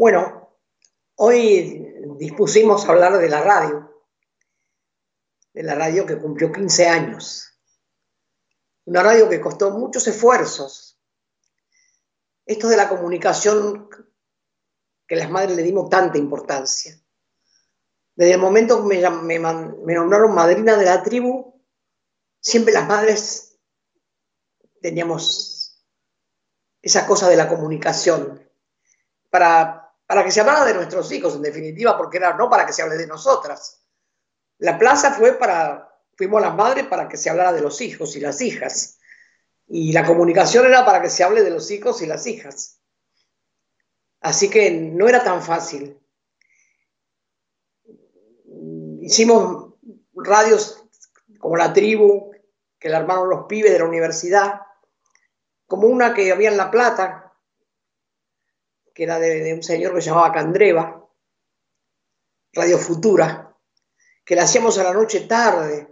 Bueno, hoy dispusimos hablar de la radio, de la radio que cumplió 15 años, una radio que costó muchos esfuerzos. Esto de la comunicación que las madres le dimos tanta importancia. Desde el momento que me, me nombraron madrina de la tribu, siempre las madres teníamos esa cosa de la comunicación para, para que se hablara de nuestros hijos, en definitiva, porque era no para que se hable de nosotras. La plaza fue para, fuimos las madres para que se hablara de los hijos y las hijas. Y la comunicación era para que se hable de los hijos y las hijas. Así que no era tan fácil. Hicimos radios como La Tribu, que la armaron los pibes de la universidad, como una que había en La Plata, que era de, un señor que se llamaba Candreva, Radio Futura, que la hacíamos a la noche tarde.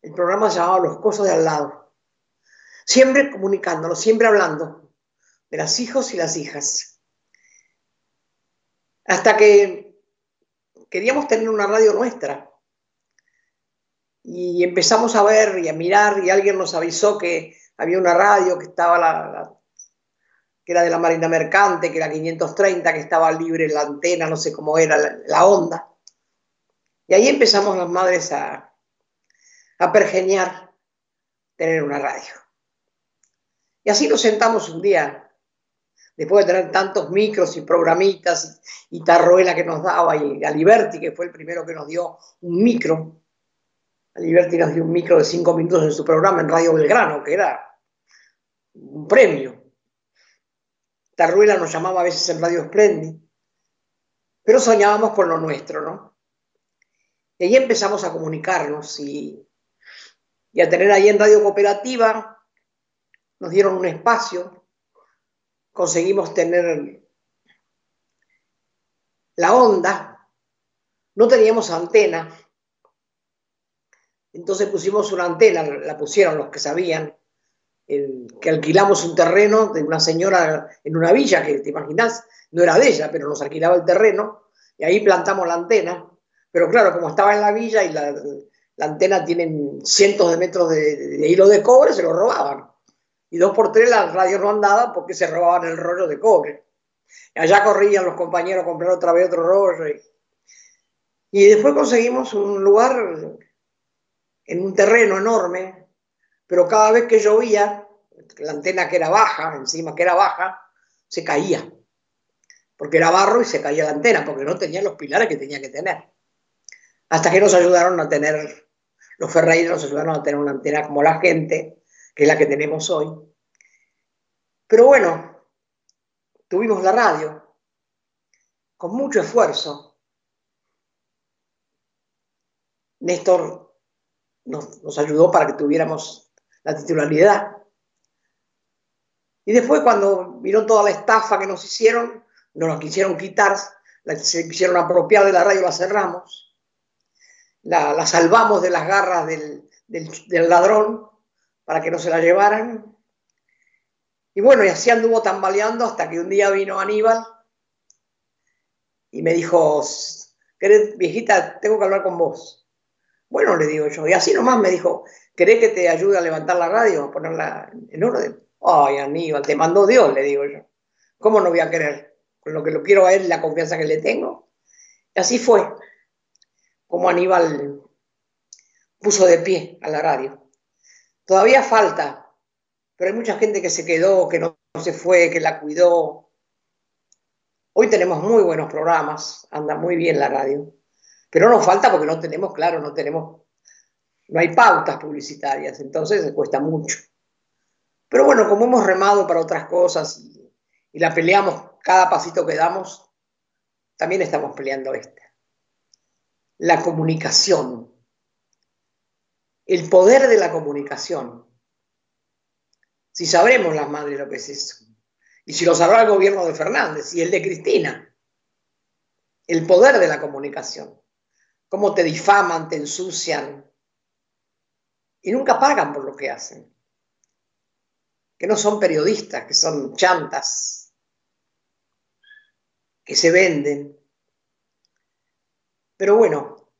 El programa se llamaba Los Cosos de al lado. Siempre comunicándonos, siempre hablando de las hijos y las hijas. Hasta que queríamos tener una radio nuestra. Y empezamos a ver y a mirar y alguien nos avisó que había una radio que estaba la que era de la Marina Mercante, que era 530, que estaba libre la antena, no sé cómo era la, onda. Y ahí empezamos las madres a, a pergeñar tener una radio. Y así nos sentamos un día, después de tener tantos micros y programitas y, Tarruela que nos daba, y Aliberti, que fue el primero que nos dio un micro. Aliberti nos dio un micro de cinco minutos en su programa en Radio Belgrano, que era un premio. Tarruela nos llamaba a veces en Radio Splendid, pero soñábamos con lo nuestro, ¿no? Y ahí empezamos a comunicarnos y, y a tener ahí en Radio Cooperativa, nos dieron un espacio, conseguimos tener la onda, no teníamos antena, entonces pusimos una antena, la pusieron los que sabían, que alquilamos un terreno de una señora en una villa, que te imaginas, no era de ella, pero nos alquilaba el terreno, y ahí plantamos la antena. Pero claro, como estaba en la villa y la, antena tiene cientos de metros de, hilo de cobre, se lo robaban. Y dos por tres la radio no andaba porque se robaban el rollo de cobre. Y allá corrían los compañeros a comprar otra vez otro rollo. Y, y después conseguimos un lugar en un terreno enorme, pero cada vez que llovía, la antena que era baja, encima que era baja, se caía, porque era barro y se caía la antena, porque no tenía los pilares que tenía que tener. Hasta que nos ayudaron a tener, los Ferreiros nos ayudaron a tener una antena como la gente, que es la que tenemos hoy. Pero bueno, tuvimos la radio, con mucho esfuerzo. Néstor nos, nos ayudó para que tuviéramos la titularidad. Y después cuando vieron toda la estafa que nos hicieron, nos la quisieron quitar, se quisieron apropiar de la radio, la cerramos, la, salvamos de las garras del, del, ladrón para que no se la llevaran. Y bueno, y así anduvo tambaleando hasta que un día vino Aníbal y me dijo, viejita, tengo que hablar con vos. Bueno, le digo yo, y así nomás me dijo, ¿Querés que te ayude a levantar la radio, a ponerla en orden? Ay, Aníbal, te mandó Dios, le digo yo. ¿Cómo no voy a querer? Con lo que lo quiero a él, la confianza que le tengo. Y así fue como Aníbal puso de pie a la radio. Todavía falta, pero hay mucha gente que se quedó, que no se fue, que la cuidó. Hoy tenemos muy buenos programas, anda muy bien la radio, pero nos falta porque no tenemos, claro, no tenemos no hay pautas publicitarias, entonces cuesta mucho. Pero bueno, como hemos remado para otras cosas y, la peleamos cada pasito que damos, también estamos peleando esta. La comunicación, el poder de la comunicación. Si sabremos las madres lo que es eso, y si lo sabrá el gobierno de Fernández y el de Cristina, el poder de la comunicación, cómo te difaman, te ensucian, y nunca pagan por lo que hacen. Que no son periodistas, que son chantas. que se venden. Pero bueno,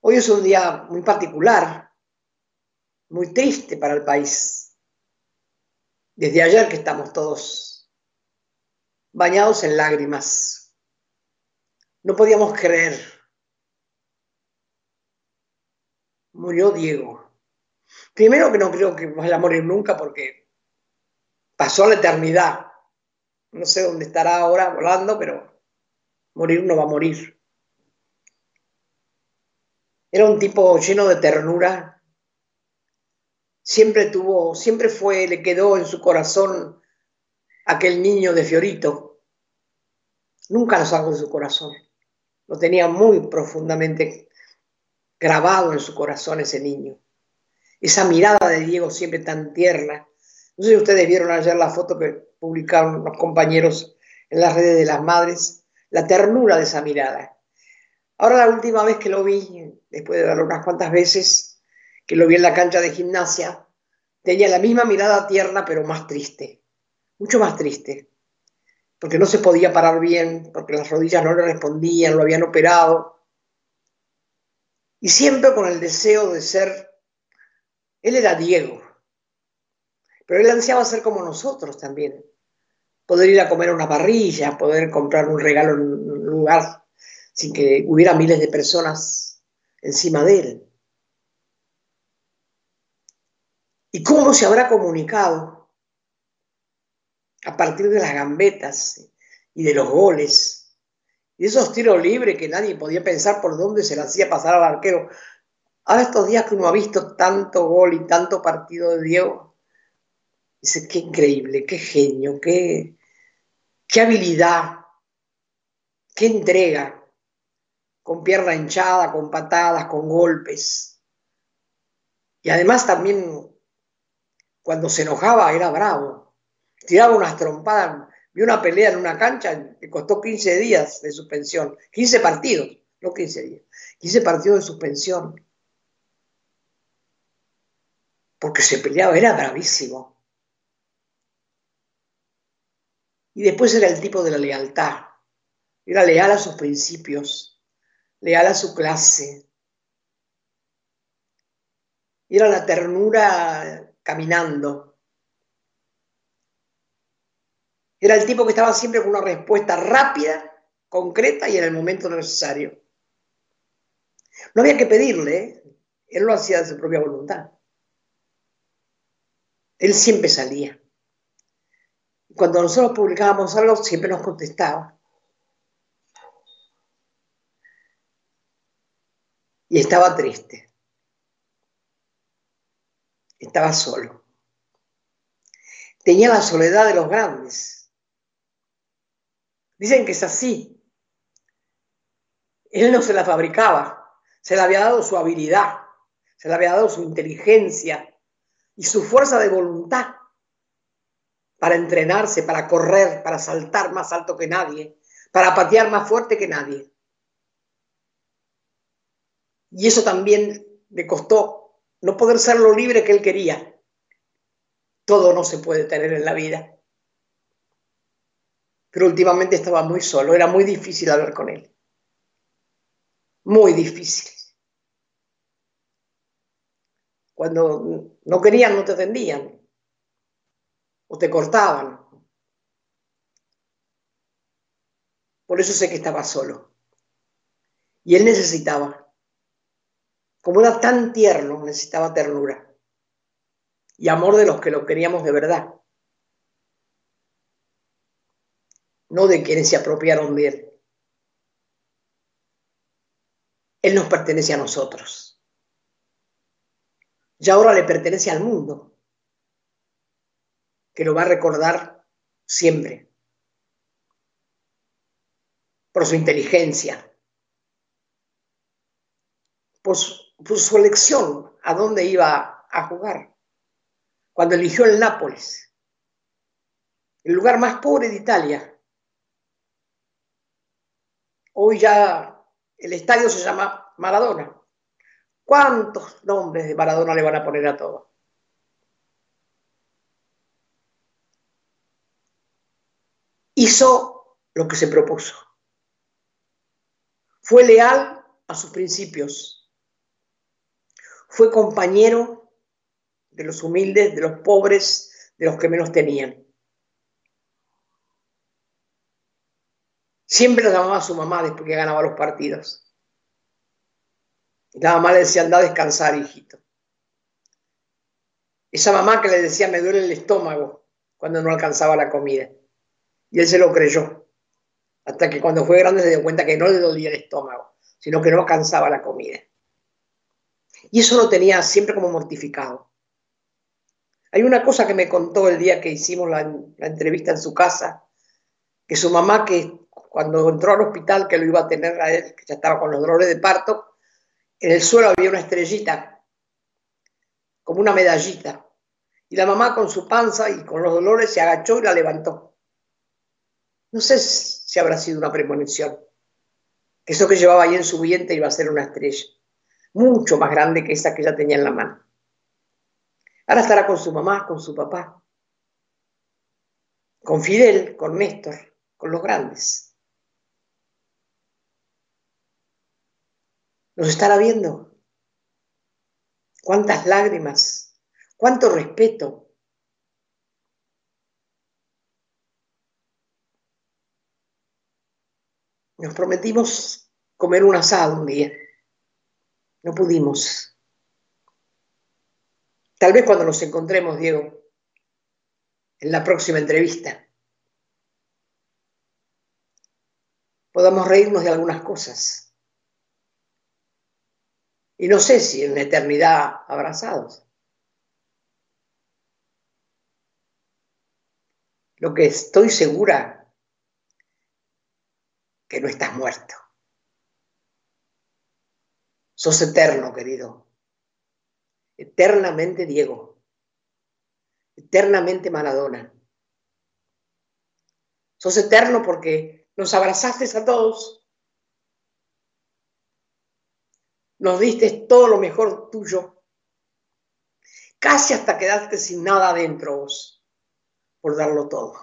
hoy es un día muy particular, muy triste para el país. Desde ayer que estamos todos bañados en lágrimas. No podíamos creer. Murió Diego. Primero que no creo que vaya a morir nunca porque pasó la eternidad. No sé dónde estará ahora volando, pero morir no va a morir. Era un tipo lleno de ternura. Siempre tuvo, siempre fue, le quedó en su corazón aquel niño de Fiorito. Nunca lo sacó de su corazón. Lo tenía muy profundamente grabado en su corazón ese niño. Esa mirada de Diego siempre tan tierna. No sé si ustedes vieron ayer la foto que publicaron los compañeros en las redes de las madres, la ternura de esa mirada. Ahora la última vez que lo vi, después de verlo unas cuantas veces, que lo vi en la cancha de gimnasia, tenía la misma mirada tierna pero más triste, mucho más triste, porque no se podía parar bien, porque las rodillas no le respondían, lo habían operado, y siempre con el deseo de ser, él era Diego, pero él ansiaba ser como nosotros también, poder ir a comer a una parrilla, poder comprar un regalo en un lugar sin que hubiera miles de personas encima de él. ¿Y cómo se habrá comunicado a partir de las gambetas y de los goles y esos tiros libres que nadie podía pensar por dónde se le hacía pasar al arquero? Ahora estos días que uno ha visto tanto gol y tanto partido de Diego, dice, qué increíble, qué genio, qué, qué habilidad, qué entrega, con pierna hinchada, con patadas, con golpes. Y además también cuando se enojaba era bravo, tiraba unas trompadas. Vi una pelea en una cancha que costó 15 días de suspensión, 15 partidos, no 15 días, 15 partidos de suspensión. Porque se peleaba, era bravísimo. Y después era el tipo de la lealtad. Era leal a sus principios, leal a su clase. Era la ternura caminando. Era el tipo que estaba siempre con una respuesta rápida, concreta y en el momento necesario. No había que pedirle, ¿eh? él lo hacía de su propia voluntad. Él siempre salía. Cuando nosotros publicábamos algo, siempre nos contestaba. Y estaba triste. Estaba solo. Tenía la soledad de los grandes. Dicen que es así. Él no se la fabricaba, se le había dado su habilidad, se le había dado su inteligencia y su fuerza de voluntad para entrenarse, para correr, para saltar más alto que nadie, para patear más fuerte que nadie. Y eso también le costó no poder ser lo libre que él quería. Todo no se puede tener en la vida. Pero últimamente estaba muy solo, era muy difícil hablar con él. Muy difícil. Cuando no querían, no te atendían o te cortaban. Por eso sé que estaba solo. Y él necesitaba. Como era tan tierno, necesitaba ternura. Y amor de los que lo queríamos de verdad. No de quienes se apropiaron de él. Él nos pertenece a nosotros. Y ahora le pertenece al mundo que lo va a recordar siempre por su inteligencia, por su, elección a dónde iba a jugar, cuando eligió el Nápoles, el lugar más pobre de Italia. Hoy ya el estadio se llama Maradona. ¿Cuántos nombres de Maradona le van a poner a todo? hizo lo que se propuso. Fue leal a sus principios. Fue compañero de los humildes, de los pobres, de los que menos tenían. Siempre lo llamaba a su mamá después que ganaba los partidos. la mamá le decía, anda a descansar, hijito. Esa mamá que le decía, me duele el estómago cuando no alcanzaba la comida. Y él se lo creyó. Hasta que cuando fue grande se dio cuenta que no le dolía el estómago, sino que no alcanzaba la comida. Y eso lo tenía siempre como mortificado. Hay una cosa que me contó el día que hicimos la, la entrevista en su casa, que su mamá, que cuando entró al hospital, que lo iba a tener a él, que ya estaba con los dolores de parto, en el suelo había una estrellita, como una medallita. Y la mamá con su panza y con los dolores se agachó y la levantó. No sé si habrá sido una premonición. Eso que llevaba ahí en su vientre iba a ser una estrella, mucho más grande que esa que ella tenía en la mano. Ahora estará con su mamá, con su papá, con Fidel, con Néstor, con los grandes. Nos estará viendo. Cuántas lágrimas, cuánto respeto. Nos prometimos comer un asado un día. No pudimos. Tal vez cuando nos encontremos, Diego, en la próxima entrevista, podamos reírnos de algunas cosas y no sé si en la eternidad abrazados. Lo que estoy segura que no estás muerto. Sos eterno, querido. Eternamente Diego. Eternamente Maradona. Sos eterno porque nos abrazaste a todos nos diste todo lo mejor tuyo, casi hasta quedaste sin nada adentro vos, por darlo todo.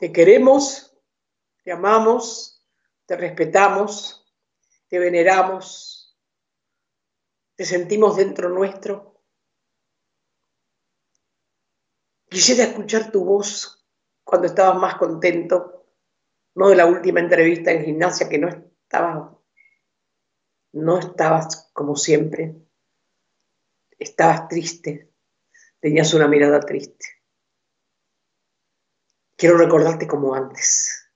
Te queremos, te amamos, te respetamos, te veneramos, te sentimos dentro nuestro. Quisiera escuchar tu voz cuando estabas más contento, no de la última entrevista en gimnasia que no estabas, no estabas como siempre, estabas triste, tenías una mirada triste. Quiero recordarte como antes.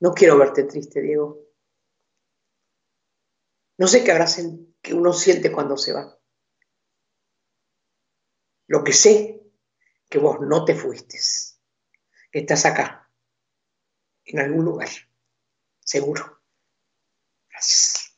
No quiero verte triste, Diego. No sé qué habrá que uno siente cuando se va. Lo que sé que vos no te fuiste, que estás acá, en algún lugar, seguro. Gracias.